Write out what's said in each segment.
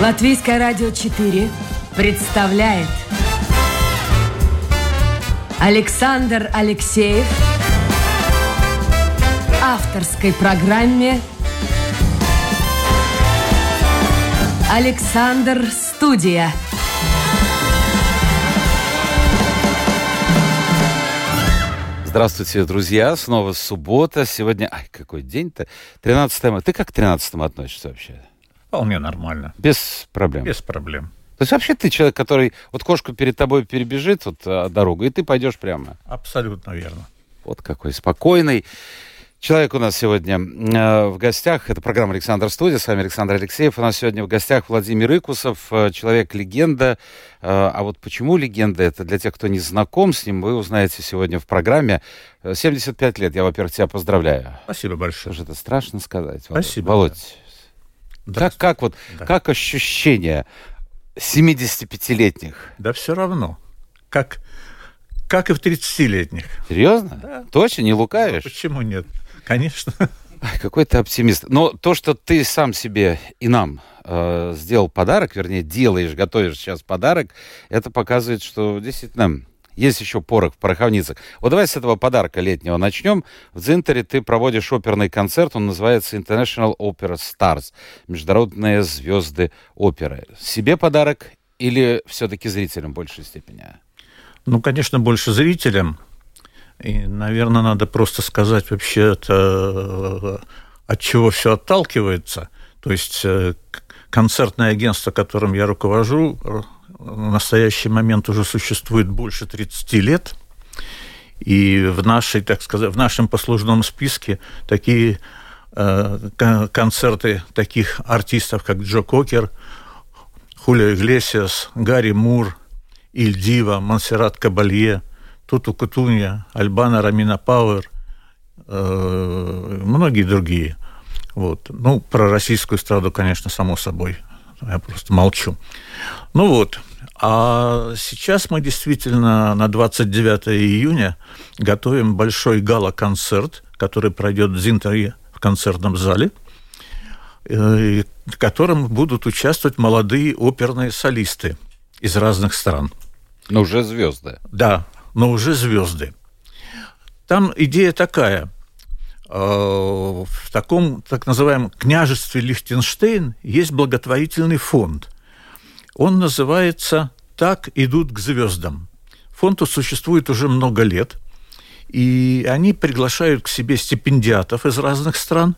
Латвийское радио 4 представляет Александр Алексеев авторской программе Александр Студия. Здравствуйте, друзья. Снова суббота. Сегодня... Ай, какой день-то? 13 мая. Ты как к 13 относишься вообще? Вполне нормально. Без проблем? Без проблем. То есть вообще ты человек, который... Вот кошка перед тобой перебежит вот, а, дорогу, и ты пойдешь прямо? Абсолютно верно. Вот какой спокойный. Человек у нас сегодня э, в гостях. Это программа «Александр Студия». С вами Александр Алексеев. У нас сегодня в гостях Владимир Икусов, э, человек-легенда. Э, а вот почему легенда? Это для тех, кто не знаком с ним, вы узнаете сегодня в программе. 75 лет. Я, во-первых, тебя поздравляю. Спасибо большое. Что это страшно сказать. Спасибо. Володь, да. как, как, вот, Да. как ощущение 75-летних? Да все равно. Как, как и в 30-летних. Серьезно? Да. Точно? Не лукавишь? Почему нет? Конечно. Какой ты оптимист. Но то, что ты сам себе и нам э, сделал подарок, вернее, делаешь, готовишь сейчас подарок, это показывает, что действительно есть еще порох в пороховницах. Вот давай с этого подарка летнего начнем. В Дзинтере ты проводишь оперный концерт, он называется International Opera Stars, Международные звезды оперы. Себе подарок или все-таки зрителям в большей степени? Ну, конечно, больше зрителям. И, наверное, надо просто сказать вообще, это, от чего все отталкивается. То есть э, концертное агентство, которым я руковожу, в настоящий момент уже существует больше 30 лет. И в нашей, так сказать, в нашем послужном списке такие э, кон- концерты таких артистов, как Джо Кокер, Хулио Иглесиас, Гарри Мур, Иль Дива, Монсеррат Кабалье, Туту Кутунья, Альбана Рамина Пауэр, э, многие другие. Вот. Ну, про российскую эстраду, конечно, само собой. Я просто молчу. Ну вот. А сейчас мы действительно на 29 июня готовим большой гала-концерт, который пройдет в Зинтере в концертном зале, э, в котором будут участвовать молодые оперные солисты из разных стран. Ну, уже звезды. Да, но уже звезды. Там идея такая. В таком так называемом княжестве Лихтенштейн есть благотворительный фонд. Он называется «Так идут к звездам». Фонд существует уже много лет, и они приглашают к себе стипендиатов из разных стран,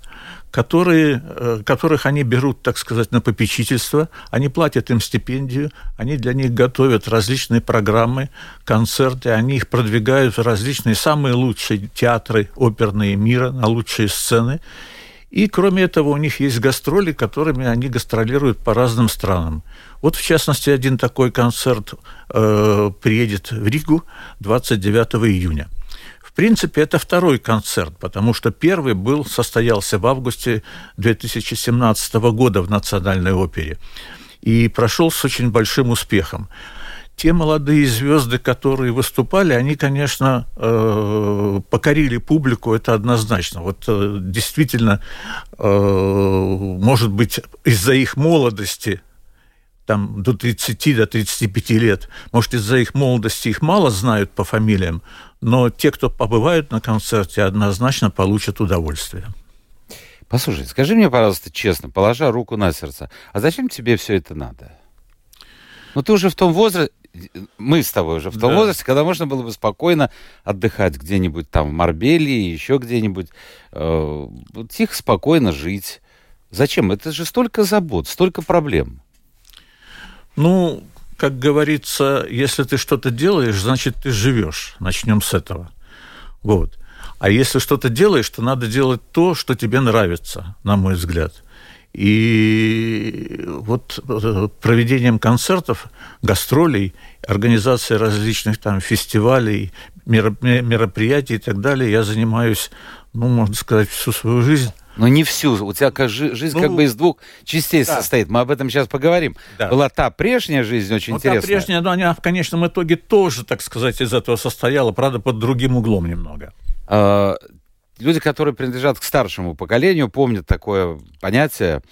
которые, э, которых они берут, так сказать, на попечительство, они платят им стипендию, они для них готовят различные программы, концерты, они их продвигают в различные самые лучшие театры оперные мира, на лучшие сцены. И кроме этого у них есть гастроли, которыми они гастролируют по разным странам. Вот в частности один такой концерт э, приедет в Ригу 29 июня. В принципе, это второй концерт, потому что первый был, состоялся в августе 2017 года в Национальной опере и прошел с очень большим успехом. Те молодые звезды, которые выступали, они, конечно, э, покорили публику, это однозначно. Вот э, действительно, э, может быть, из-за их молодости там до 30, до 35 лет. Может, из-за их молодости их мало знают по фамилиям, но те, кто побывают на концерте, однозначно получат удовольствие. Послушай, скажи мне, пожалуйста, честно, положа руку на сердце, а зачем тебе все это надо? Ну, ты уже в том возрасте, мы с тобой уже в том Да. возрасте, когда можно было бы спокойно отдыхать где-нибудь там в Марбелии, еще где-нибудь, э, тихо, спокойно жить. Зачем? Это же столько забот, столько проблем. Ну, как говорится, если ты что-то делаешь, значит, ты живешь. Начнем с этого. Вот. А если что-то делаешь, то надо делать то, что тебе нравится, на мой взгляд. И вот э, проведением концертов, гастролей, организацией различных там фестивалей, меро- мероприятий и так далее, я занимаюсь, ну, можно сказать, всю свою жизнь. Но не всю. У тебя как жи- жизнь как Ну, бы из двух частей да. состоит. Мы об этом сейчас поговорим. Да. Была та прежняя жизнь очень Ну, та интересная. прежняя, но она в конечном итоге тоже, так сказать, из этого состояла, правда, под другим углом немного. Э, Люди, которые принадлежат к старшему поколению, помнят такое понятие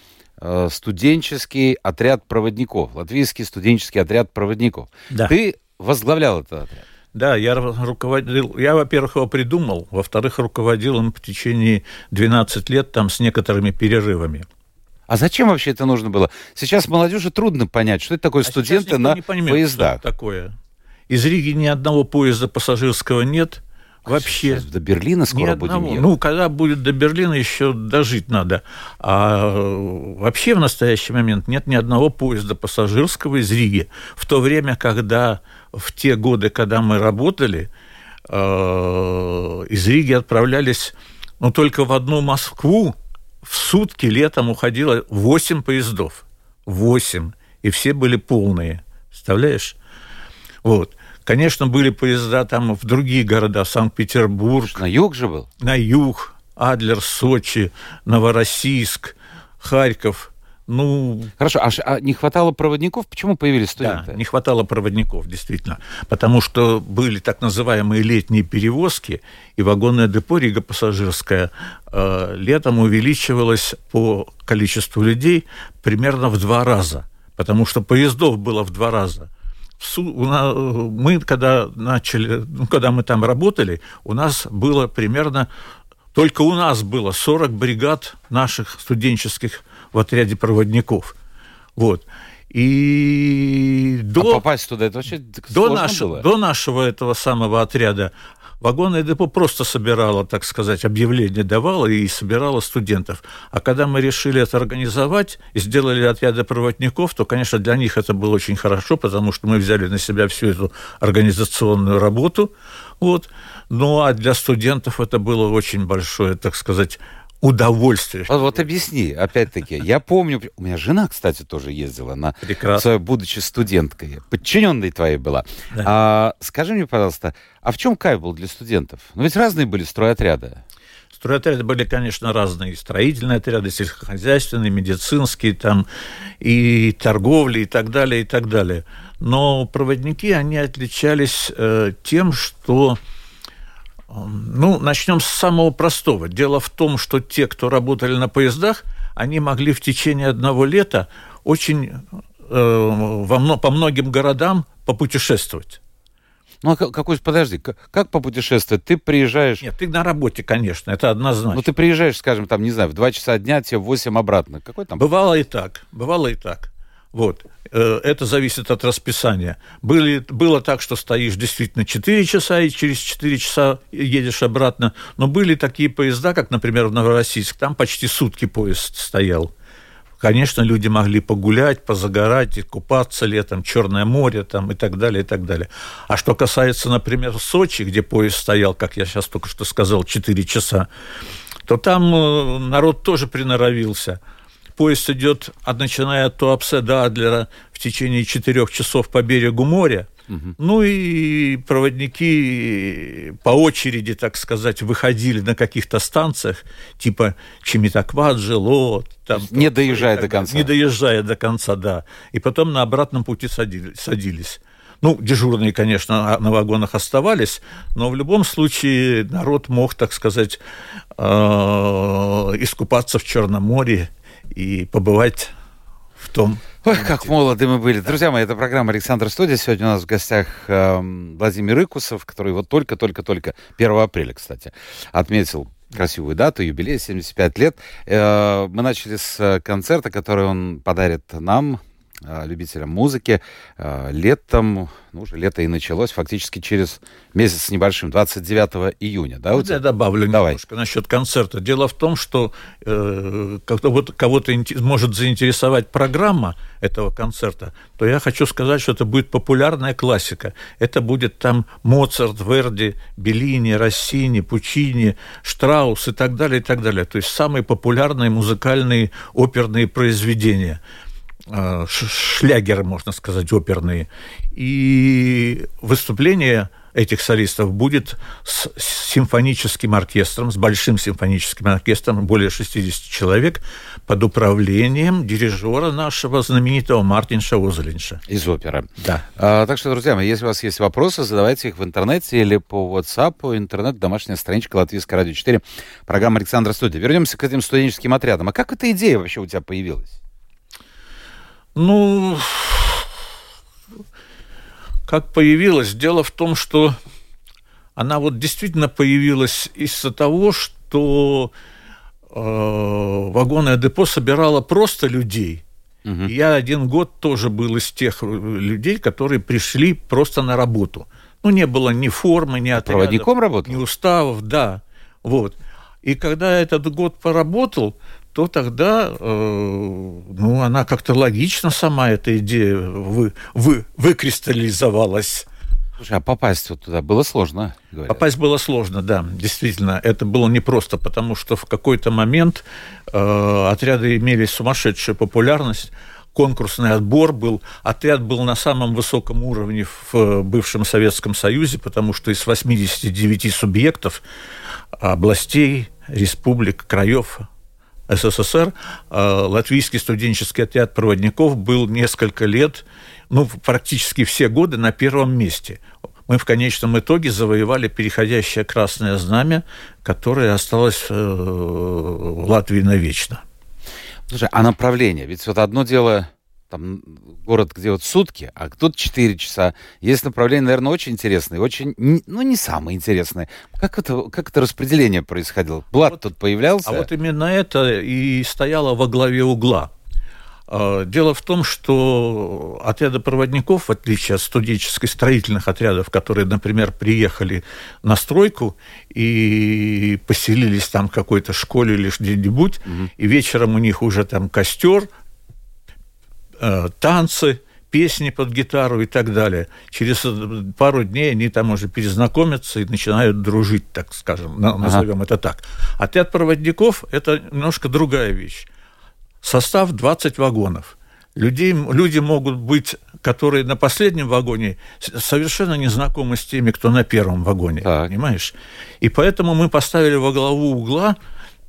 э, студенческий отряд проводников, латвийский студенческий отряд проводников. Да. Ты возглавлял этот отряд. Да, я руководил, я, во-первых, его придумал, во-вторых, руководил им в течение 12 лет там с некоторыми перерывами. А зачем вообще это нужно было? Сейчас молодежи трудно понять, что это такое а студенты на не понимает, поездах. Что это такое. Из Риги ни одного поезда пассажирского нет. Вообще. Сейчас до Берлина скоро будем ехать. Ну, когда будет до Берлина, еще дожить надо. А вообще в настоящий момент нет ни одного поезда пассажирского из Риги. В то время, когда в те годы, когда мы работали, э, из Риги отправлялись, ну, только в одну Москву в сутки летом уходило 8 поездов. 8. И все были полные. Представляешь? Вот. Конечно, были поезда там в другие города, Санкт-Петербург. На юг же был? На юг. Адлер, Сочи, Новороссийск, Харьков. Ну, Хорошо, а, а не хватало проводников? Почему появились студенты? Да, не хватало проводников, действительно. Потому что были так называемые летние перевозки, и вагонное депо Рига пассажирская э, летом увеличивалось по количеству людей примерно в два раза. Потому что поездов было в два раза мы когда начали, ну, когда мы там работали, у нас было примерно, только у нас было 40 бригад наших студенческих в отряде проводников. Вот. И до, а попасть туда это вообще до нашего, было? до нашего этого самого отряда Вагонное депо просто собирало, так сказать, объявление давало и собирало студентов. А когда мы решили это организовать и сделали отряды проводников, то, конечно, для них это было очень хорошо, потому что мы взяли на себя всю эту организационную работу. Вот. Ну, а для студентов это было очень большое, так сказать, удовольствие. Вот, вот объясни, опять-таки. Я помню, у меня жена, кстати, тоже ездила на Прекрасно. будучи студенткой, подчиненной твоей была. Да. А, скажи мне, пожалуйста, а в чем кайф был для студентов? Ну ведь разные были стройотряды. Стройотряды были, конечно, разные. Строительные отряды, сельскохозяйственные, медицинские, там, и торговли, и так далее, и так далее. Но проводники, они отличались э, тем, что ну, начнем с самого простого. Дело в том, что те, кто работали на поездах, они могли в течение одного лета очень э, во, по многим городам попутешествовать. Ну, а какой, подожди, как попутешествовать? Ты приезжаешь... Нет, ты на работе, конечно, это однозначно. Ну, ты приезжаешь, скажем, там, не знаю, в 2 часа дня, тебе в 8 обратно. Какой там? Бывало и так, бывало и так. Вот. Э, это зависит от расписания. Были, было так, что стоишь действительно 4 часа и через 4 часа едешь обратно. Но были такие поезда, как, например, в Новороссийск. Там почти сутки поезд стоял. Конечно, люди могли погулять, позагорать, и купаться летом, Черное море там, и так далее, и так далее. А что касается, например, Сочи, где поезд стоял, как я сейчас только что сказал, 4 часа, то там э, народ тоже приноровился – поезд идет, от, начиная от Туапсе до Адлера в течение четырех часов по берегу моря. Угу. Ну и проводники по очереди, так сказать, выходили на каких-то станциях, типа Чемитакваджи, Лот. Там, не доезжая до конца. Не доезжая до конца, да. И потом на обратном пути садились. садились. Ну, дежурные, конечно, на вагонах оставались, но в любом случае народ мог, так сказать, э, искупаться в Черном море и побывать в том. Ой, как молоды мы были. Друзья мои, это программа «Александр Студия». Сегодня у нас в гостях э, Владимир Икусов, который вот только-только-только, 1 апреля, кстати, отметил красивую дату, юбилей, 75 лет. Э, мы начали с концерта, который он подарит нам, любителям музыки. Э, летом, ну, уже лето и началось, фактически через месяц с небольшим, 29 июня, да? Вот я добавлю Давай. немножко насчет концерта. Дело в том, что э, вот кого-то может заинтересовать программа этого концерта, то я хочу сказать, что это будет популярная классика. Это будет там Моцарт, Верди, Беллини, Россини, Пучини, Штраус и так далее, и так далее. То есть самые популярные музыкальные оперные произведения – Э, шлягеры, можно сказать, оперные. И выступление этих солистов будет с симфоническим оркестром, с большим симфоническим оркестром, более 60 человек, под управлением дирижера нашего знаменитого Мартинша Озелинша. Из оперы. Да. А, так что, друзья мои, если у вас есть вопросы, задавайте их в интернете или по WhatsApp, интернет, домашняя страничка Латвийская радио 4, программа Александра Студия. Вернемся к этим студенческим отрядам. А как эта идея вообще у тебя появилась? Ну, как появилась? Дело в том, что она вот действительно появилась из-за того, что э, вагонное депо собирало просто людей. Угу. Я один год тоже был из тех людей, которые пришли просто на работу. Ну, не было ни формы, ни отрядов, Проводником работал? ни уставов, да. Вот. И когда этот год поработал, то тогда, э, ну, она как-то логично сама, эта идея, вы, вы, выкристаллизовалась. Слушай, а попасть вот туда было сложно? Говорят. Попасть было сложно, да, действительно. Это было непросто, потому что в какой-то момент э, отряды имели сумасшедшую популярность, конкурсный отбор был. Отряд был на самом высоком уровне в бывшем Советском Союзе, потому что из 89 субъектов, областей, республик, краев СССР, э, латвийский студенческий отряд проводников был несколько лет, ну, практически все годы на первом месте. Мы в конечном итоге завоевали переходящее красное знамя, которое осталось э, в Латвии навечно. Слушай, а направление? Ведь вот одно дело там город, где вот сутки, а тут 4 часа. Есть направление, наверное, очень интересное, очень, ну, не самое интересное. Как это, как это распределение происходило? Блад вот, тут появлялся? А вот именно это и стояло во главе угла. А, дело в том, что отряды проводников, в отличие от студенческой строительных отрядов, которые, например, приехали на стройку и поселились там в какой-то школе или где-нибудь, угу. и вечером у них уже там костер, танцы, песни под гитару и так далее. Через пару дней они там уже перезнакомятся и начинают дружить, так скажем, назовем ага. это так. Отряд проводников – это немножко другая вещь. Состав 20 вагонов. Людей, люди могут быть, которые на последнем вагоне совершенно не знакомы с теми, кто на первом вагоне, так. понимаешь? И поэтому мы поставили во главу угла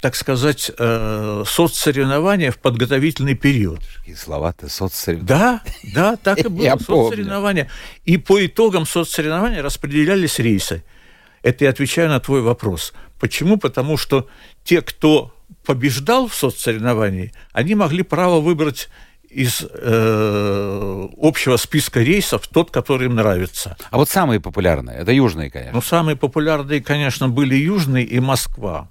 так сказать, э, соцсоревнования в подготовительный период. Какие слова-то, соцсоревнования. Да, да, так и было, соцсоревнования. И по итогам соцсоревнования распределялись рейсы. Это я отвечаю на твой вопрос. Почему? Потому что те, кто побеждал в соцсоревновании, они могли право выбрать из э, общего списка рейсов тот, который им нравится. А вот самые популярные, это южные, конечно. Ну, самые популярные, конечно, были южные и Москва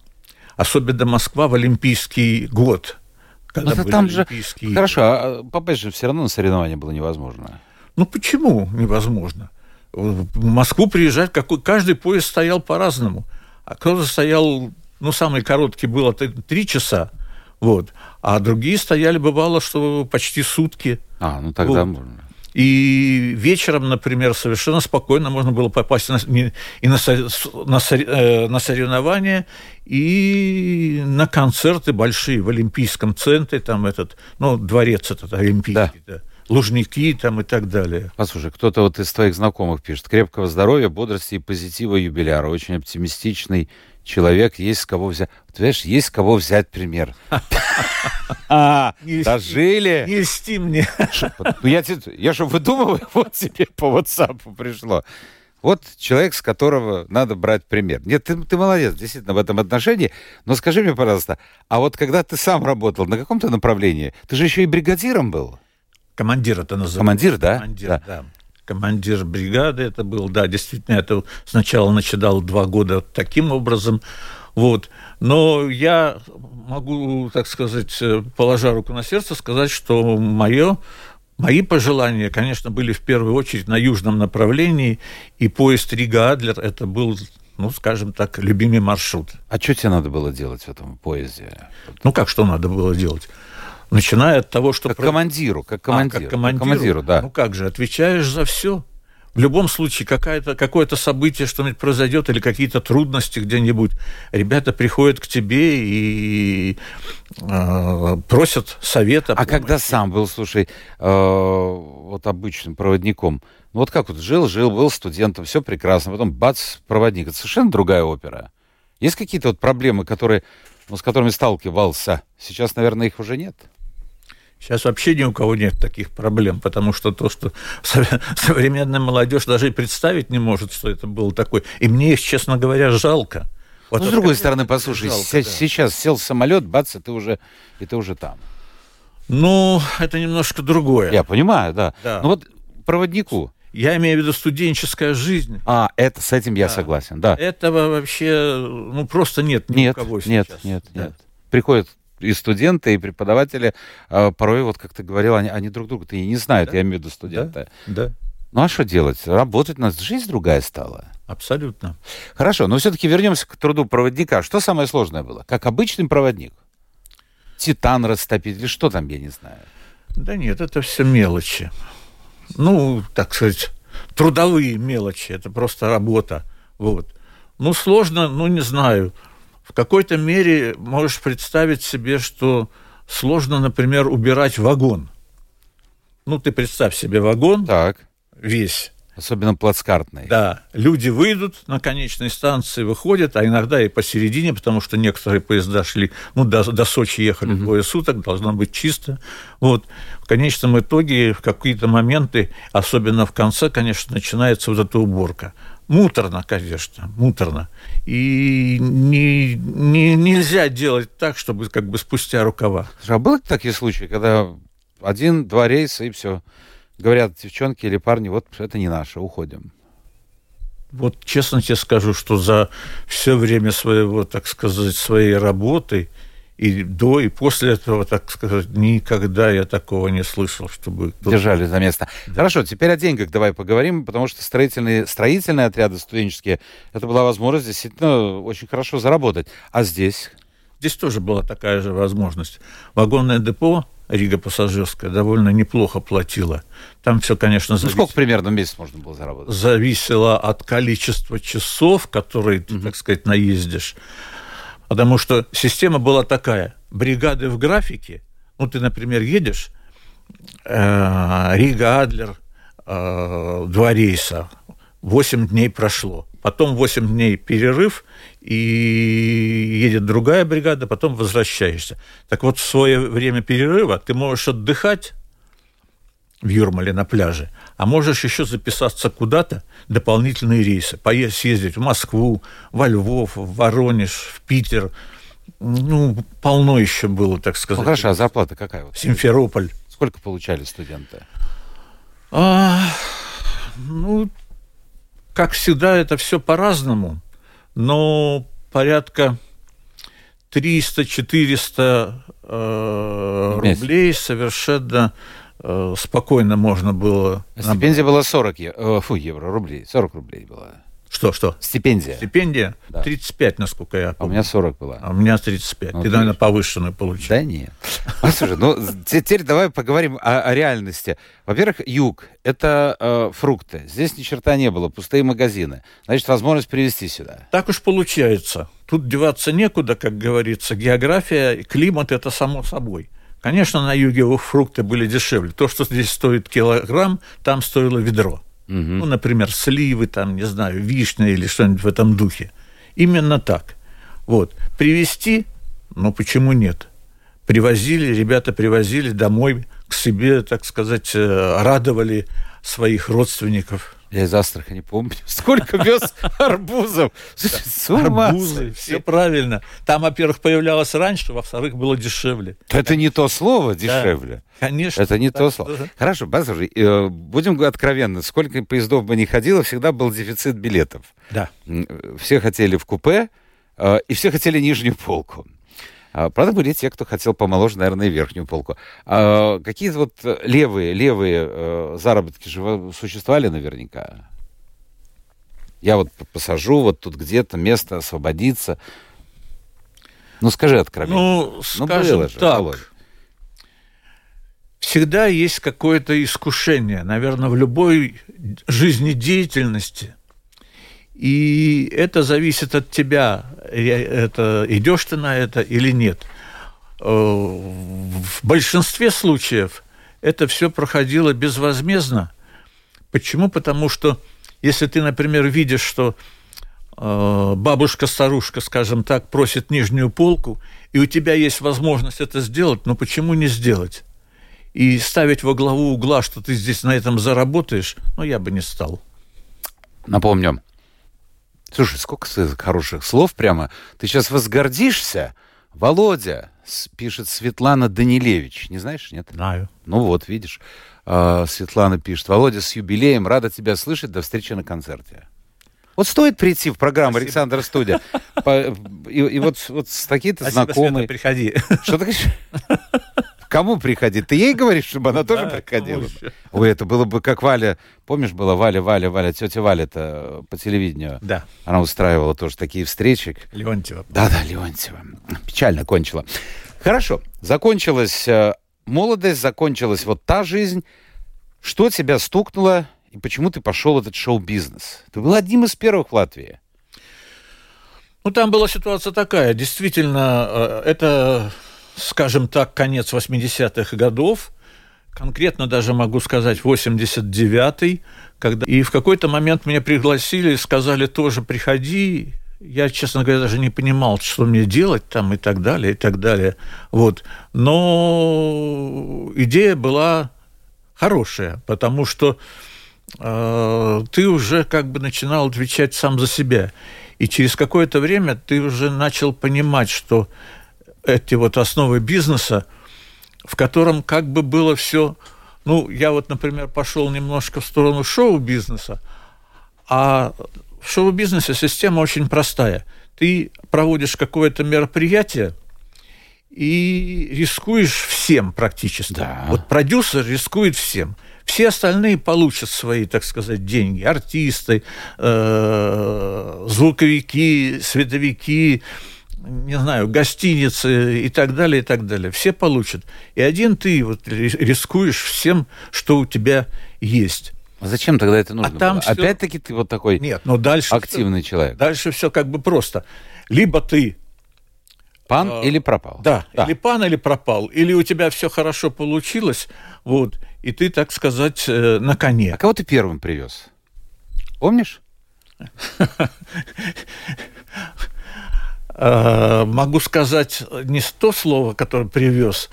особенно Москва в Олимпийский год. Когда Но там же... Хорошо, а попасть же все равно на соревнования было невозможно. Ну почему невозможно? В Москву приезжать, какой, каждый поезд стоял по-разному. А кто-то стоял, ну, самый короткий был три часа, вот, а другие стояли, бывало, что почти сутки. А, ну тогда вот. можно. И вечером, например, совершенно спокойно можно было попасть на, и на, на, э, на соревнования, и на концерты большие в Олимпийском центре, там этот, ну, дворец этот олимпийский, да. да лужники там и так далее. Послушай, кто-то вот из твоих знакомых пишет. Крепкого здоровья, бодрости и позитива юбиляра. Очень оптимистичный человек, есть с кого взять. Понимаешь, есть с кого взять пример. А, дожили. Не льсти мне. Ну, я, я же выдумываю, вот тебе по WhatsApp пришло. Вот человек, с которого надо брать пример. Нет, ты, ты молодец, действительно, в этом отношении. Но скажи мне, пожалуйста, а вот когда ты сам работал, на каком-то направлении, ты же еще и бригадиром был? Командир это называется. Командир, да? Командир, да. да. Командир бригады это был, да, действительно, это сначала начинал два года таким образом, вот. Но я могу, так сказать, э, положа руку на сердце, сказать, что мое Мои пожелания, конечно, были в первую очередь на южном направлении, и поезд Рига-Адлер – это был ну, скажем так, любимый маршрут. А что тебе надо было делать в этом поезде? Ну, как что надо было делать? Начиная от того, что... Как командиру, как командиру. А, как командиру, как командиру, да. Ну, как же, отвечаешь за все в любом случае какое-то событие, что-нибудь произойдет, или какие-то трудности где-нибудь, ребята приходят к тебе и э, просят совета. А когда сам был, слушай, э, вот обычным проводником, ну вот как вот жил, жил, был студентом, все прекрасно, потом бац, проводник, это совершенно другая опера. Есть какие-то вот проблемы, которые, ну, с которыми сталкивался? Сейчас, наверное, их уже нет. Сейчас вообще ни у кого нет таких проблем, потому что то, что современная молодежь даже и представить не может, что это было такое. И мне их, честно говоря, жалко. Вот ну, с другой стороны, послушай, жалко, с- да. сейчас сел самолет, бац, и ты уже, и ты уже там. Ну, это немножко другое. Я понимаю, да. Да. Ну вот проводнику. Я имею в виду студенческая жизнь. А, это с этим я Да. согласен, да. Этого вообще, ну, просто нет ни Нет, у кого нет, сейчас. нет, Да. нет. Приходят и студенты, и преподаватели, а, порой, вот как ты говорил, они, они друг друга-то и не знают, Да. я имею в виду студенты. Да, Ну а что делать? Работать у нас жизнь другая стала. абсолютно. Хорошо, но все-таки вернемся к труду проводника. Что самое сложное было? Как обычный проводник? Титан растопить или что там, я не знаю. Да нет, это все мелочи. Ну, так сказать, трудовые мелочи, это просто работа. Вот. Ну, сложно, ну, не знаю. В какой-то мере можешь представить себе, что сложно, например, убирать вагон. Ну, ты представь себе вагон Так, весь. особенно плацкартный. Да, люди выйдут на конечной станции, выходят, а иногда и посередине, потому что некоторые поезда шли, ну, до, до Сочи ехали двое суток, должно быть чисто. Вот. В конечном итоге в какие-то моменты, особенно в конце, конечно, начинается вот эта уборка. Муторно, конечно, муторно. И не, не- нельзя делать так, чтобы как бы спустя рукава. Слушай, а были такие случаи, когда один-два рейса и все? Говорят девчонки или парни, вот это не наше, уходим. Вот честно тебе скажу, что за все время своего, так сказать, своей работы и до, и после этого, так сказать, никогда я такого не слышал, чтобы... Держали за место. Хорошо, теперь о деньгах давай поговорим, потому что строительные, строительные отряды студенческие, это была возможность действительно очень хорошо заработать. А здесь? Здесь тоже была такая же возможность. Вагонное депо Рига пассажирская довольно неплохо платила. Там все, конечно, Ну, завис- сколько примерно в месяц можно было заработать? зависело от количества часов, которые ты, так сказать, наездишь. Потому что система была такая. Бригады в графике. Ну, ты, например, едешь, э, Рига-Адлер, э, два рейса, 8 дней прошло. Потом 8 дней перерыв, и едет другая бригада, потом возвращаешься. Так вот, в свое время перерыва ты можешь отдыхать в Юрмале на пляже, а можешь еще записаться куда-то, дополнительные рейсы, поесть, съездить в Москву, во Львов, в Воронеж, в Питер. Ну, полно еще было, так Ну, сказать. хорошо, а зарплата какая? Вот? Симферополь. Сколько получали студенты? А, ну, как всегда, это все по-разному, но порядка 300-400 э, рублей совершенно спокойно можно было... А Стипендия была 40 е- э, фу, евро, рублей. 40 рублей была. Что, что? Стипендия. Стипендия Да. 35, насколько я А у помню. меня 40 была. А у меня 35. Ну, Ты, наверное, повышенную получил. Да нет. А, слушай, ну те- теперь давай поговорим о, о реальности. Во-первых, юг – это э, фрукты. Здесь ни черта не было, пустые магазины. Значит, возможность привезти сюда. Так уж получается. Тут деваться некуда, как говорится. География, климат – это само собой. Конечно, на юге фрукты были дешевле. То, что здесь стоит килограмм, там стоило ведро. Ну, например, сливы, там, не знаю, вишня или что-нибудь в этом духе. Именно так. Вот. Привезти, ну, почему нет? Привозили, ребята привозили домой к себе, так сказать, э, радовали своих родственников. Я из Астрахани помню, сколько вез арбузов. С ума Арбузы, все правильно. Там, во-первых, появлялось раньше, во-вторых, было дешевле. Это не то слово дешевле. Конечно. Это не то слово. Хорошо, послушай, э, будем говорить откровенно. Сколько поездов бы ни ходило, всегда был дефицит билетов. Да. М, Все хотели в купе, э, и все хотели нижнюю полку. А, Правда, были те, кто хотел помоложе, наверное, верхнюю полку. А Какие-то вот э, левые, левые э, заработки же во- существовали наверняка. Я вот посажу, вот тут где-то место освободится. Ну, скажи откровенно. Ну, Ну, скажем было же, так, Володь. всегда есть какое-то искушение, наверное, в любой жизнедеятельности. И это зависит от тебя, Ре- это, идешь ты на это или нет. Э, В большинстве случаев это все проходило безвозмездно. Почему? Потому что если ты, например, видишь, что э, бабушка-старушка, скажем так, просит нижнюю полку, и у тебя есть возможность это сделать, но почему не сделать? И ставить во главу угла, что ты здесь на этом заработаешь, ну, я бы не стал. Напомню. Слушай, сколько хороших слов прямо. Ты сейчас возгордишься, Володя. пишет Светлана Данилевич. Не знаешь, нет? Знаю. Ну вот, видишь. А, Светлана пишет. Володя, с юбилеем. Рада тебя слышать. До встречи на концерте. Вот стоит прийти в программу Спасибо. Александра Студия. По- И, и вот, вот с такие-то Света, знакомые. приходи. Что ты говоришь? Кому приходить? Ты ей говоришь, чтобы она тоже приходила? Ой, это было бы как Валя. Помнишь, была Валя, Валя, Валя, тетя Валя-то по телевидению. Да, Она устраивала тоже такие встречи. Леонтьева. Да-да, Леонтьева. Печально кончила. Хорошо. Закончилась э, молодость, закончилась вот та жизнь. Что тебя стукнуло и почему ты пошел в этот шоу-бизнес? Ты был одним из первых в Латвии. Ну, там была ситуация такая. Действительно, э, это, скажем так, конец 80-х годов. Конкретно даже могу сказать 89-й. Когда... И в какой-то момент меня пригласили, сказали тоже приходи. Я, честно говоря, даже не понимал, что мне делать там и так далее, и так далее. Вот. Но идея была хорошая, потому что э, ты уже как бы начинал отвечать сам за себя. И через какое-то время ты уже начал понимать, что эти вот основы бизнеса, в котором как бы было все... Ну, я вот, например, пошел немножко в сторону шоу-бизнеса, а в шоу-бизнесе система очень простая. Ты проводишь какое-то мероприятие, и рискуешь всем практически. Да. Вот продюсер рискует всем. Все остальные получат свои, так сказать, деньги. Артисты, э, звуковики, световики, не знаю, гостиницы и так далее, и так далее. Все получат. И один ты вот ри- рискуешь всем, что у тебя есть. А зачем тогда это нужно? там было? всё- Опять-таки ты вот такой Нет, но дальше... активный человек. Дальше все как бы просто. Либо ты Пан А, или пропал? Да, или пан, или пропал, или у тебя все хорошо получилось, вот, и ты, так сказать, э, на А коне. кого ты первым привез? Помнишь? Э, Могу сказать не то слово, которое привез,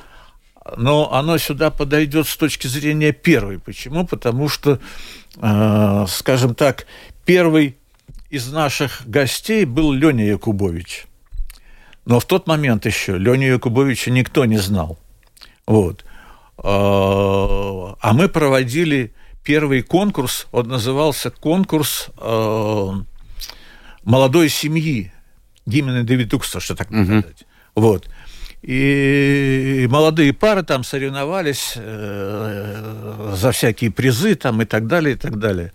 но оно сюда подойдет с точки зрения первой. Почему? Потому что, э, скажем так, первый из наших гостей был Леня Якубович. Но в тот момент еще Леню Якубовича никто не знал. Вот. Э, А мы проводили первый конкурс, он назывался конкурс молодой семьи. Гимена Девитукса, что так Мгм. сказать. Вот. И молодые пары там соревновались э, за всякие призы там и так далее, и так далее.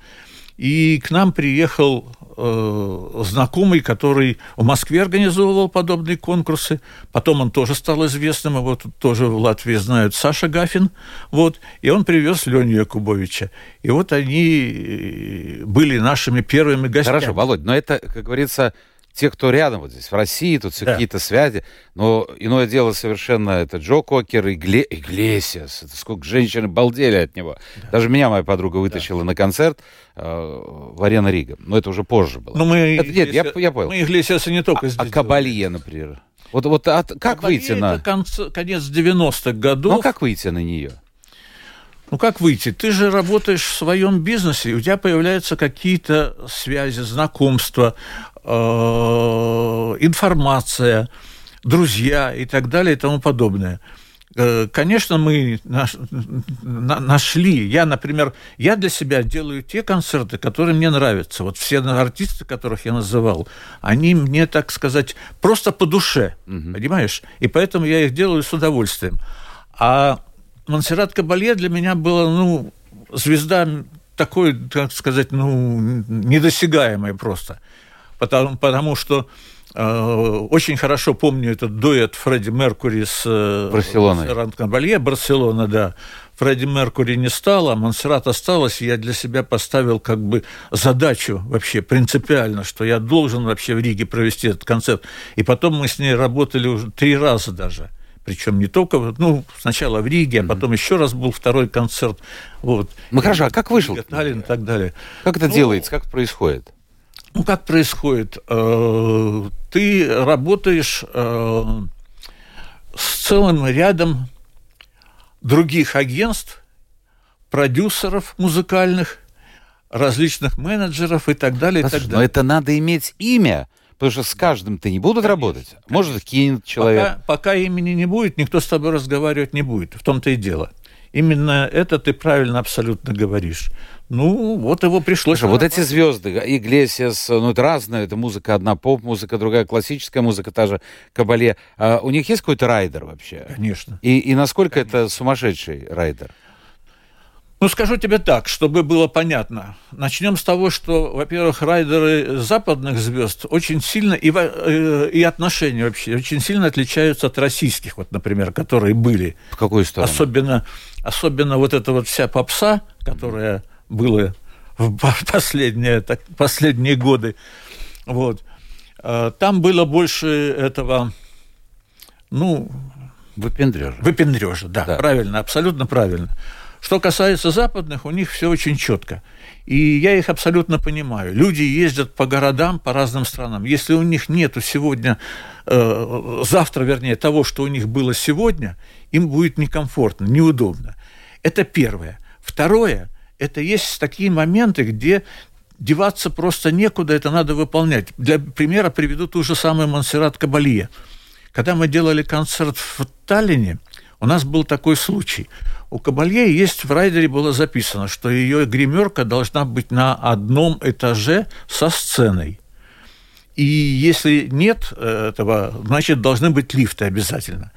И к нам приехал э, знакомый, который в Москве организовывал подобные конкурсы. Потом он тоже стал известным, его тут тоже в Латвии знают, Саша Гафин. Вот, и он привез Леню Якубовича. И вот они э, были нашими первыми гостями. Хорошо, Володь, но это, как говорится, те, кто рядом вот здесь, в России, тут все Да. какие-то связи, но иное дело совершенно, это Джо Кокер, Игле... Иглесиас, это сколько женщины балдели от него. Даже меня моя подруга вытащила на концерт э, в Арена Рига, но это уже позже было. Ну, мы, Это- нет, я- я понял. Мы Иглесиаса не только а здесь Кабалье, например? Вот, вот от- как Кабалье выйти на... конц- конец 90-х годов. Ну, как выйти на нее? Ну как выйти? Ты же работаешь в своем бизнесе, и у тебя появляются какие-то связи, знакомства, э, информация, друзья и так далее и тому подобное. Э, Конечно, мы наш- на- нашли. Я, например, я для себя делаю те концерты, которые мне нравятся. Вот все артисты, которых я называл, они мне, так сказать, просто по душе, понимаешь? И поэтому я их делаю с удовольствием. А Монсеррат Кабалье для меня была, ну, звезда такой, так сказать, ну, недосягаемая просто. Потому, потому что э, очень хорошо помню этот дуэт Фредди Меркури с э, Барселоной. Монсеррат Кабалье, Барселона, да. Фредди Меркури не стало, а Монсеррат осталась, и я для себя поставил как бы задачу вообще принципиально, что я должен вообще в Риге провести этот концерт. И потом мы с ней работали уже три раза даже. Причем не только, ну, сначала в Риге, а потом еще раз был второй концерт. Вот. Ну, хорошо, а как вышел? Таллин и так далее. Как это Ну, делается, как это происходит? Ну, как происходит? Э, Ты работаешь э, с целым рядом других агентств, продюсеров музыкальных, различных менеджеров и так далее. И так Послушай, но далее. это надо иметь имя, Потому что с каждым ты не будут работать. Может, кинет человек. Пока, пока имени не будет, никто с тобой разговаривать не будет. В том-то и дело. Именно это ты правильно абсолютно говоришь. Ну, вот его пришлось... Слушай, вот эти звезды, Иглесиас, ну, это разное, это музыка одна поп-музыка, другая классическая музыка, та же Кабалье. А у них есть какой-то райдер вообще? Конечно. И, и насколько Конечно. это сумасшедший райдер? Ну, скажу тебе так, чтобы было понятно. Начнем с того, что, во-первых, райдеры западных звезд очень сильно, и, э, и отношения вообще, очень сильно отличаются от российских, вот, например, которые были. В какую сторону? Особенно, особенно вот эта вот вся попса, которая была в последние, так, последние годы. Вот. А, там было больше этого, ну... Выпендрежа. Выпендрежа, да, да, правильно, абсолютно правильно. Что касается западных, у них все очень четко. И я их абсолютно понимаю. Люди ездят по городам, по разным странам. Если у них нету сегодня, э, завтра, вернее, того, что у них было сегодня, им будет некомфортно, неудобно. Это первое. Второе, это есть такие моменты, где деваться просто некуда, это надо выполнять. Для примера приведу ту же самую Монсеррат Кабалия. Когда мы делали концерт в Таллине, у нас был такой случай. У Кабалье есть, в райдере было записано, что ее гримерка должна быть на одном этаже со сценой. И если нет этого, значит, должны быть лифты обязательно.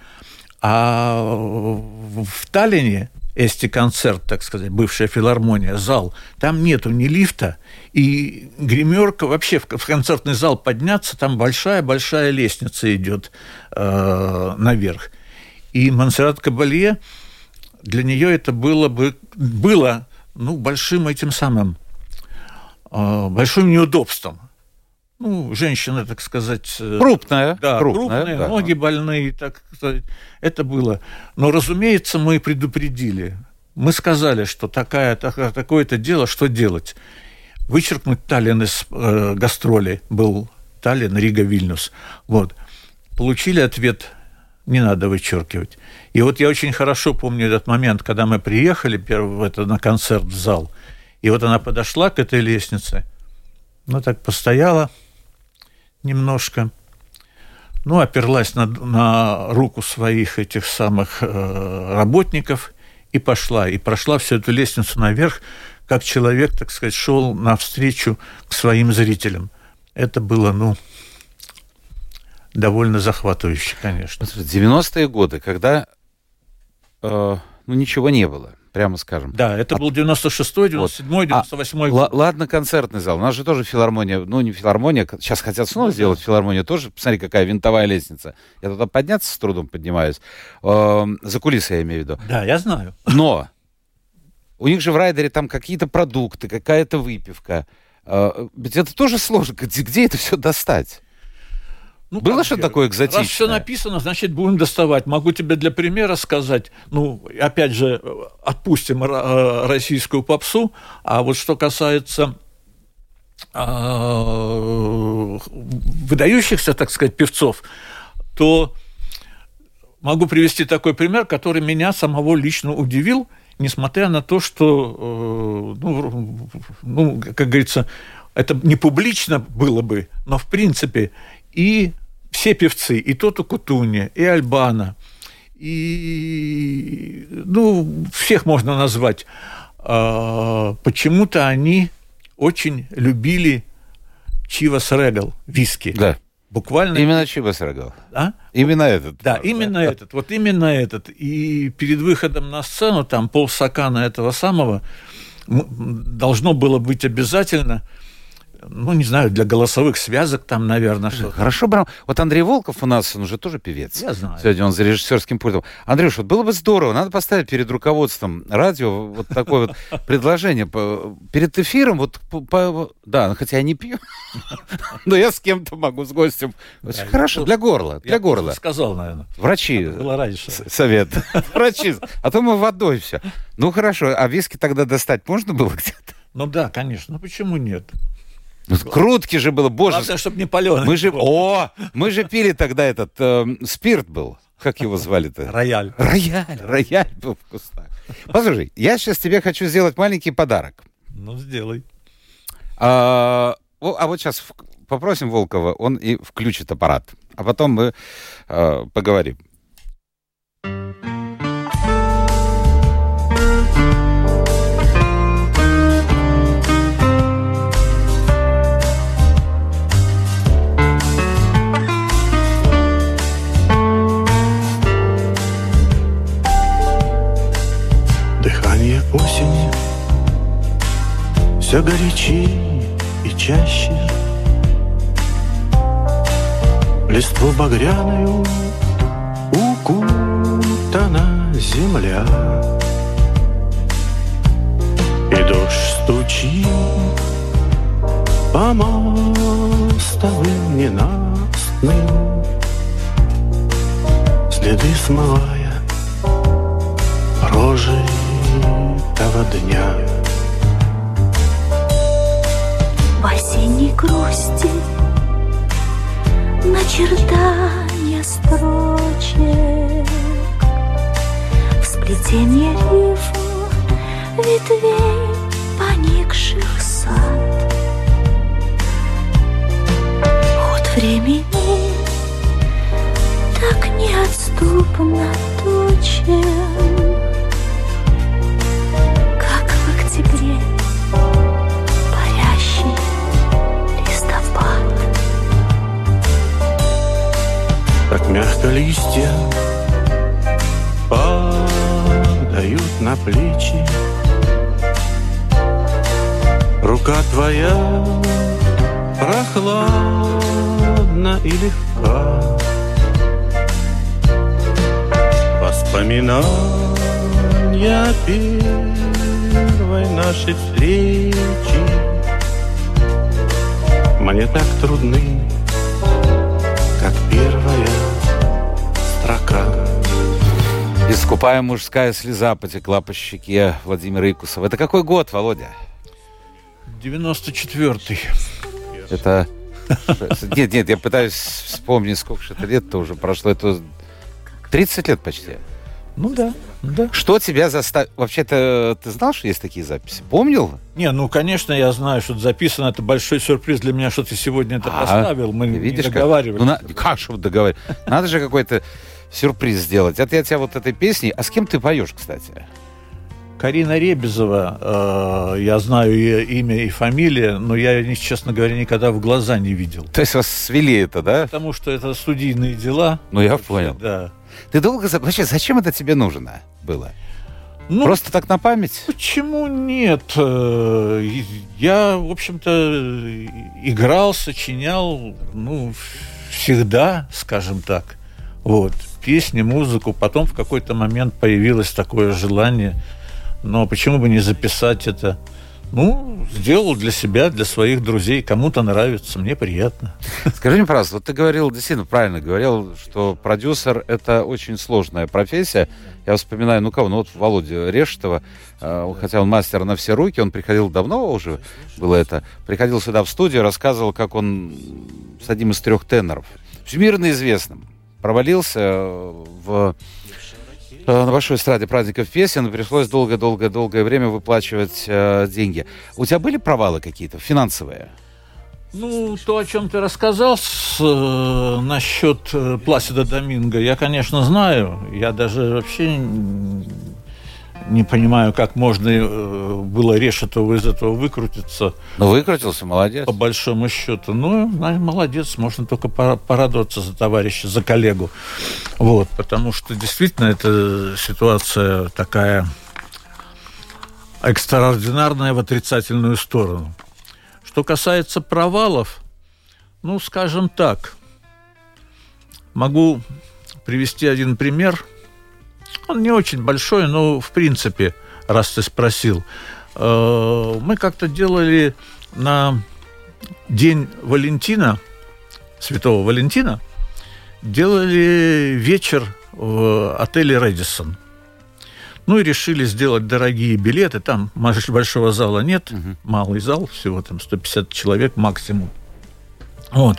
А в Таллине Эсти концерт, так сказать, бывшая филармония, зал, там нету ни лифта, и гримерка вообще в концертный зал подняться, там большая-большая лестница идет э, наверх. И Монсеррат Кабалье, для нее это было бы было ну, большим этим самым, э, большим неудобством. Ну, женщина, так сказать... Э, крупная. Да, крупная, крупная да. ноги больные, так сказать. Это было. Но, разумеется, мы предупредили. Мы сказали, что такая, такое-то дело, что делать? Вычеркнуть Таллин из э, гастроли был Таллин, Рига, Вильнюс. Вот. Получили ответ не надо вычеркивать. И вот я очень хорошо помню этот момент, когда мы приехали первый, это, на концерт в зал, и вот она подошла к этой лестнице, ну так постояла немножко, ну, оперлась на, на руку своих этих самых э, работников и пошла. И прошла всю эту лестницу наверх, как человек, так сказать, шел навстречу к своим зрителям. Это было, ну, довольно захватывающе, конечно. 90-е годы, когда э, ну, ничего не было, прямо скажем. Да, это а, был 96-й, 97-й, 98-й год. А, ладно, концертный зал. У нас же тоже филармония, ну, не филармония, сейчас хотят снова ну, сделать филармонию тоже. Посмотри, какая винтовая лестница. Я туда подняться с трудом поднимаюсь. Э, за кулисы я имею в виду. Да, я знаю. Но у них же в райдере там какие-то продукты, какая-то выпивка. Э, ведь это тоже сложно. Где, где это все достать? Ну, Было что такое экзотичное? Раз все написано, значит, будем доставать. Могу тебе для примера сказать, ну, опять же, отпустим э, российскую попсу, а вот что касается э, выдающихся, так сказать, певцов, то могу привести такой пример, который меня самого лично удивил, несмотря на то, что, э, ну, ну, как говорится, это не публично было бы, но в принципе и все певцы, и Тоту Кутуни, и Альбана, и, ну, всех можно назвать, а, почему-то они очень любили Чивас Регал, виски. Да. Буквально. Именно Чивас Регал. А? Именно этот. Да, именно этот. Вот именно этот. И перед выходом на сцену там полстакана этого самого должно было быть обязательно – ну, не знаю, для голосовых связок там, наверное, что Хорошо, Брам. Вот Андрей Волков у нас, он уже тоже певец. Я знаю. Сегодня он за режиссерским пультом. Андрюш, вот было бы здорово, надо поставить перед руководством радио вот такое вот предложение. Перед эфиром, вот, да, ну, хотя я не пью, но я с кем-то могу, с гостем. Хорошо, для горла, для горла. сказал, наверное. Врачи. Было раньше. Совет. Врачи. А то мы водой все. Ну, хорошо, а виски тогда достать можно было где-то? Ну да, конечно. Ну почему нет? Ну, крутки же было, боже. Главное, чтобы не паленый. Мы же, о, мы же пили тогда этот, э, спирт был. Как его звали-то? Рояль. Рояль, рояль был в кустах. Послушай, я сейчас тебе хочу сделать маленький подарок. Ну, сделай. А, а вот сейчас попросим Волкова, он и включит аппарат. А потом мы э, поговорим. Все горячее и чаще. Листву багряную укутана земля. И дождь стучит по мостовым ненастным. Следы смывая прожить этого дня. В осенней грусти. Начертания строчек, В сплетении рифм ветвей поникших сад. Ход времени так неотступно точен, мягко листья падают на плечи. Рука твоя прохладна и легка. Воспоминания первой нашей встречи Мне так трудны Скупая мужская слеза потекла по щеке Владимира Икусова. Это какой год, Володя? 94-й. Это... Нет, нет, я пытаюсь вспомнить, сколько же это лет-то уже прошло. Это 30 лет почти. Ну да, да. Что тебя заставило... Вообще-то ты знал, что есть такие записи? Помнил? Не, ну, конечно, я знаю, что это записано. Это большой сюрприз для меня, что ты сегодня это а, поставил. Мы видишь, не договаривались. Как? Ну, на... как же договаривать? Надо же какой-то сюрприз сделать. Это я тебя вот этой песней. А с кем ты поешь, кстати? Карина Ребезова, э, я знаю ее имя и фамилия, но я ее, честно говоря, никогда в глаза не видел. То есть вас свели это, да? Потому что это студийные дела. Ну, я понял. Да. Ты долго... Вообще, зачем это тебе нужно было? Ну, Просто так на память? Почему нет? Э, я, в общем-то, играл, сочинял, ну, всегда, скажем так. Вот песни, музыку. Потом в какой-то момент появилось такое желание, но почему бы не записать это? Ну, сделал для себя, для своих друзей. Кому-то нравится, мне приятно. Скажи мне, пожалуйста, вот ты говорил, действительно правильно говорил, что продюсер – это очень сложная профессия. Я вспоминаю, ну кого, ну вот Володя Рештова, э, хотя он мастер на все руки, он приходил давно уже, было это, приходил сюда в студию, рассказывал, как он с одним из трех теноров, всемирно известным, провалился в э, на большой эстраде праздников песен, пришлось долго-долго-долгое время выплачивать э, деньги. У тебя были провалы какие-то финансовые? Ну, то, о чем ты рассказал с, э, насчет э, Пласида Доминго, я, конечно, знаю. Я даже вообще не понимаю, как можно э, было Решетову из этого выкрутиться. Ну, выкрутился, молодец. По большому счету. Ну, молодец, можно только порадоваться за товарища, за коллегу. Вот, потому что действительно эта ситуация такая экстраординарная в отрицательную сторону. Что касается провалов, ну, скажем так, могу привести один пример – он не очень большой, но в принципе, раз ты спросил. Э, мы как-то делали на День Валентина, Святого Валентина, делали вечер в отеле «Рэдисон». Ну и решили сделать дорогие билеты. Там большого зала нет, угу. малый зал, всего там 150 человек максимум. Вот.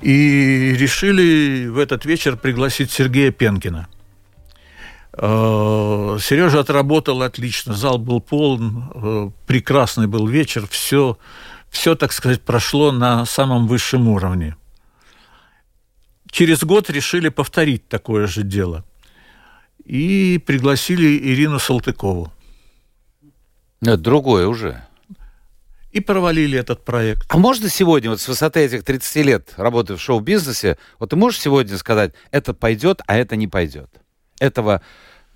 И решили в этот вечер пригласить Сергея Пенкина – Сережа отработал отлично, зал был полон, э, прекрасный был вечер, все, все, так сказать, прошло на самом высшем уровне. Через год решили повторить такое же дело. И пригласили Ирину Салтыкову. Это другое уже. И провалили этот проект. А можно сегодня, вот с высоты этих 30 лет работы в шоу-бизнесе, вот ты можешь сегодня сказать, это пойдет, а это не пойдет? Этого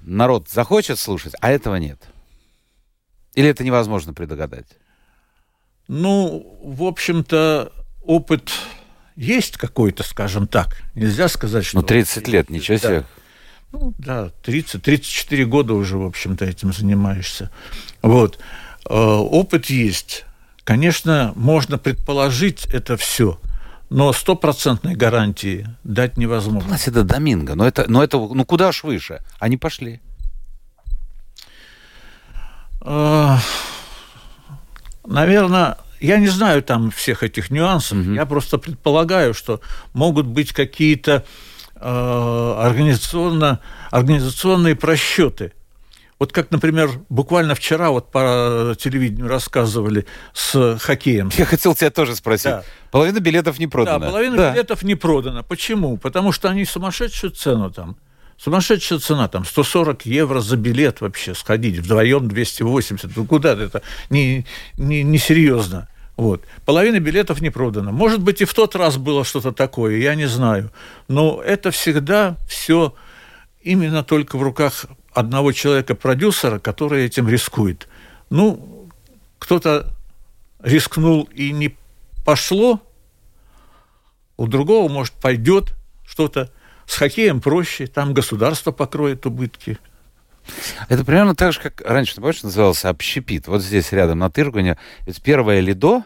народ захочет слушать, а этого нет? Или это невозможно предугадать? Ну, в общем-то, опыт есть какой-то, скажем так. Нельзя сказать, что... Ну, 30 лет, ничего Да. себе. Ну, да, 30-34 года уже, в общем-то, этим занимаешься. Вот. Э, Опыт есть. Конечно, можно предположить это все, но стопроцентной гарантии дать невозможно. Пласида Доминго, но это, но это, ну куда ж выше? Они пошли. Наверное, я не знаю там всех этих нюансов. Мгм. Я просто предполагаю, что могут быть какие-то э, организационно, организационные просчеты. Вот как, например, буквально вчера вот по телевидению рассказывали с хоккеем. Я хотел тебя тоже спросить. Да. Половина билетов не продана. Да, половина Да. билетов не продана. Почему? Потому что они сумасшедшую цену там. Сумасшедшая цена, там 140 евро за билет вообще сходить, вдвоем 280. Ну куда это? Не, не, не серьезно. Вот. Половина билетов не продана. Может быть, и в тот раз было что-то такое, я не знаю. Но это всегда все именно только в руках одного человека-продюсера, который этим рискует. Ну, кто-то рискнул и не пошло, у другого, может, пойдет что-то. С хоккеем проще, там государство покроет убытки. Это примерно так же, как раньше, ты назывался общепит? Вот здесь рядом на Тыргуне. Ведь первое лидо,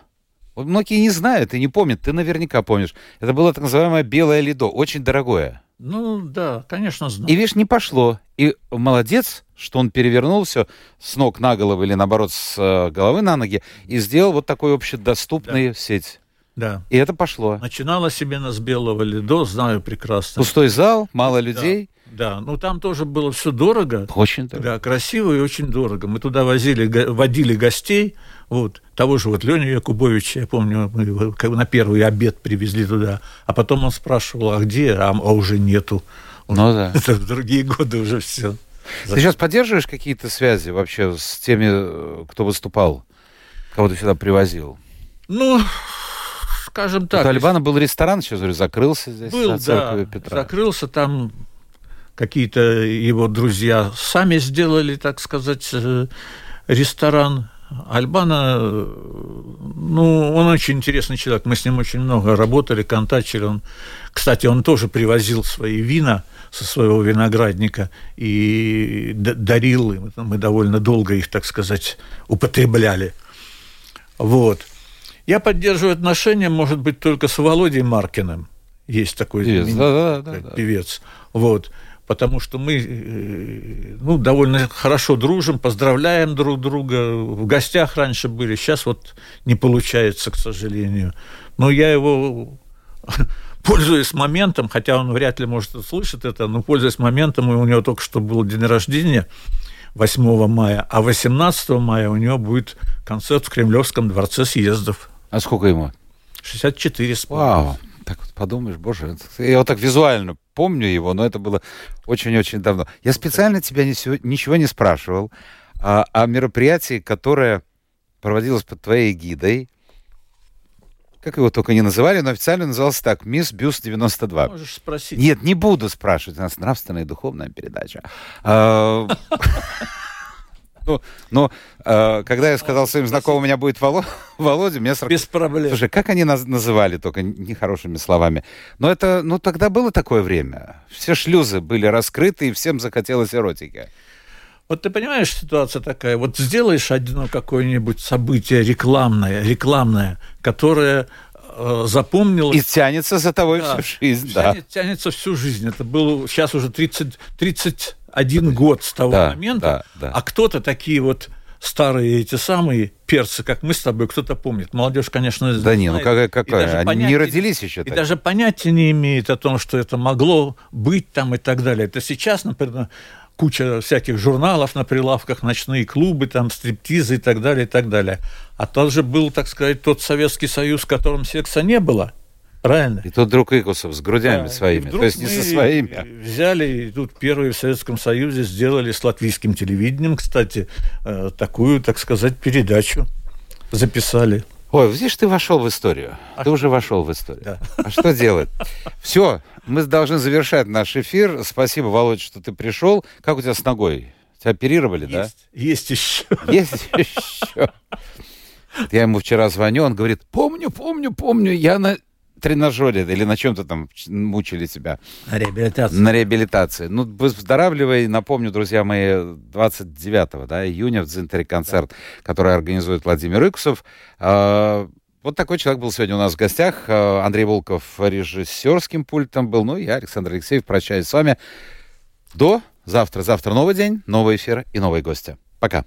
вот многие не знают и не помнят, ты наверняка помнишь. Это было так называемое белое лидо, очень дорогое. Ну, да, конечно, знаю. И видишь, не пошло. И молодец, что он перевернул все с ног на голову или наоборот с э, головы на ноги и сделал вот такую общедоступную сеть. Да. И это пошло. Начинала себе с белого лидо, знаю прекрасно. Пустой зал, мало людей. Да, ну там тоже было все дорого. Очень дорого. Да, красиво и очень дорого. Мы туда возили, водили гостей, вот, того же вот Леню Якубовича, я помню, мы его как бы на первый обед привезли туда, а потом он спрашивал, а где, а, а уже нету. Ну да. Это в другие годы уже все. Ты сейчас поддерживаешь какие-то связи вообще с теми, кто выступал? Кого ты сюда привозил? Ну, скажем У так, Талибана был ресторан, сейчас говорю, закрылся здесь был, на да, Петра. закрылся там какие-то его друзья сами сделали, так сказать, э, ресторан. Альбана, ну, он очень интересный человек. Мы с ним очень много работали, контачили. Он, кстати, он тоже привозил свои вина со своего виноградника и дарил им. Мы довольно долго их, так сказать, употребляли. Вот. Я поддерживаю отношения, может быть, только с Володей Маркиным. Есть такой Певец, знаменитый да-да-да, да. певец. Вот. Потому что мы э, ну, довольно хорошо дружим, поздравляем друг друга. В гостях раньше были, сейчас вот не получается, к сожалению. Но я его пользуясь моментом, хотя он вряд ли может услышать это, но пользуясь моментом, у него только что был день рождения, 8 мая, а 18 мая у него будет концерт в Кремлевском дворце съездов. А сколько ему? 64 с Вау. Так вот подумаешь, боже, я вот так визуально помню его, но это было очень-очень давно. Я специально тебя не ничего не спрашивал а, о мероприятии, которое проводилось под твоей гидой. Как его только не называли, но официально назывался так, «Мисс Бюст 92». Можешь спросить. Нет, не буду спрашивать, у нас нравственная и духовная передача. Ну, но а, когда я сказал своим знакомым, у меня будет Воло- Володя, мне сразу Без проблем. Слушай, как они нас называли, только нехорошими словами. Но это, ну тогда было такое время. Все шлюзы были раскрыты, и всем захотелось эротики. Вот ты понимаешь, ситуация такая, вот сделаешь одно какое-нибудь событие рекламное, рекламное, которое э, запомнилось... И тянется за тобой Да. всю жизнь, да. тянет- тянется всю жизнь. Это было сейчас уже 30, 31 год с того Да, момента, да, да. а кто-то такие вот старые эти самые перцы, как мы с тобой, кто-то помнит. Молодежь, конечно, Да не, ну знает. какая, какая? Они не понятия- родились еще И так. даже понятия не имеет о том, что это могло быть там и так далее. Это сейчас, например, куча всяких журналов на прилавках, ночные клубы, там стриптизы и так далее, и так далее. А тот же был, так сказать, тот Советский Союз, в котором секса не было. Правильно? И тут друг Икусов с грудями Да, своими, то есть не со своими. Взяли, и тут первые в Советском Союзе сделали с латвийским телевидением, кстати, э, такую, так сказать, передачу записали. Ой, видишь, ты вошел в историю. Ты уже вошел в историю. Да. А что делать? Все, мы должны завершать наш эфир. Спасибо, Володя, что ты пришел. Как у тебя с ногой? Тебя оперировали, да? Есть, есть еще. Есть еще. Я ему вчера звоню, он говорит, помню, помню, помню, я на тренажере или на чем-то там мучили тебя. Реабилитация. На реабилитации. Ну, выздоравливай. Напомню, друзья мои, 29 да, июня в Дзинтере концерт, который организует Владимир Икусов. А, Вот такой человек был сегодня у нас в гостях. А, Андрей Волков режиссерским пультом был. Ну, и я, Александр Алексеев, прощаюсь с вами. До завтра. Завтра новый день, новый эфир и новые гости. Пока.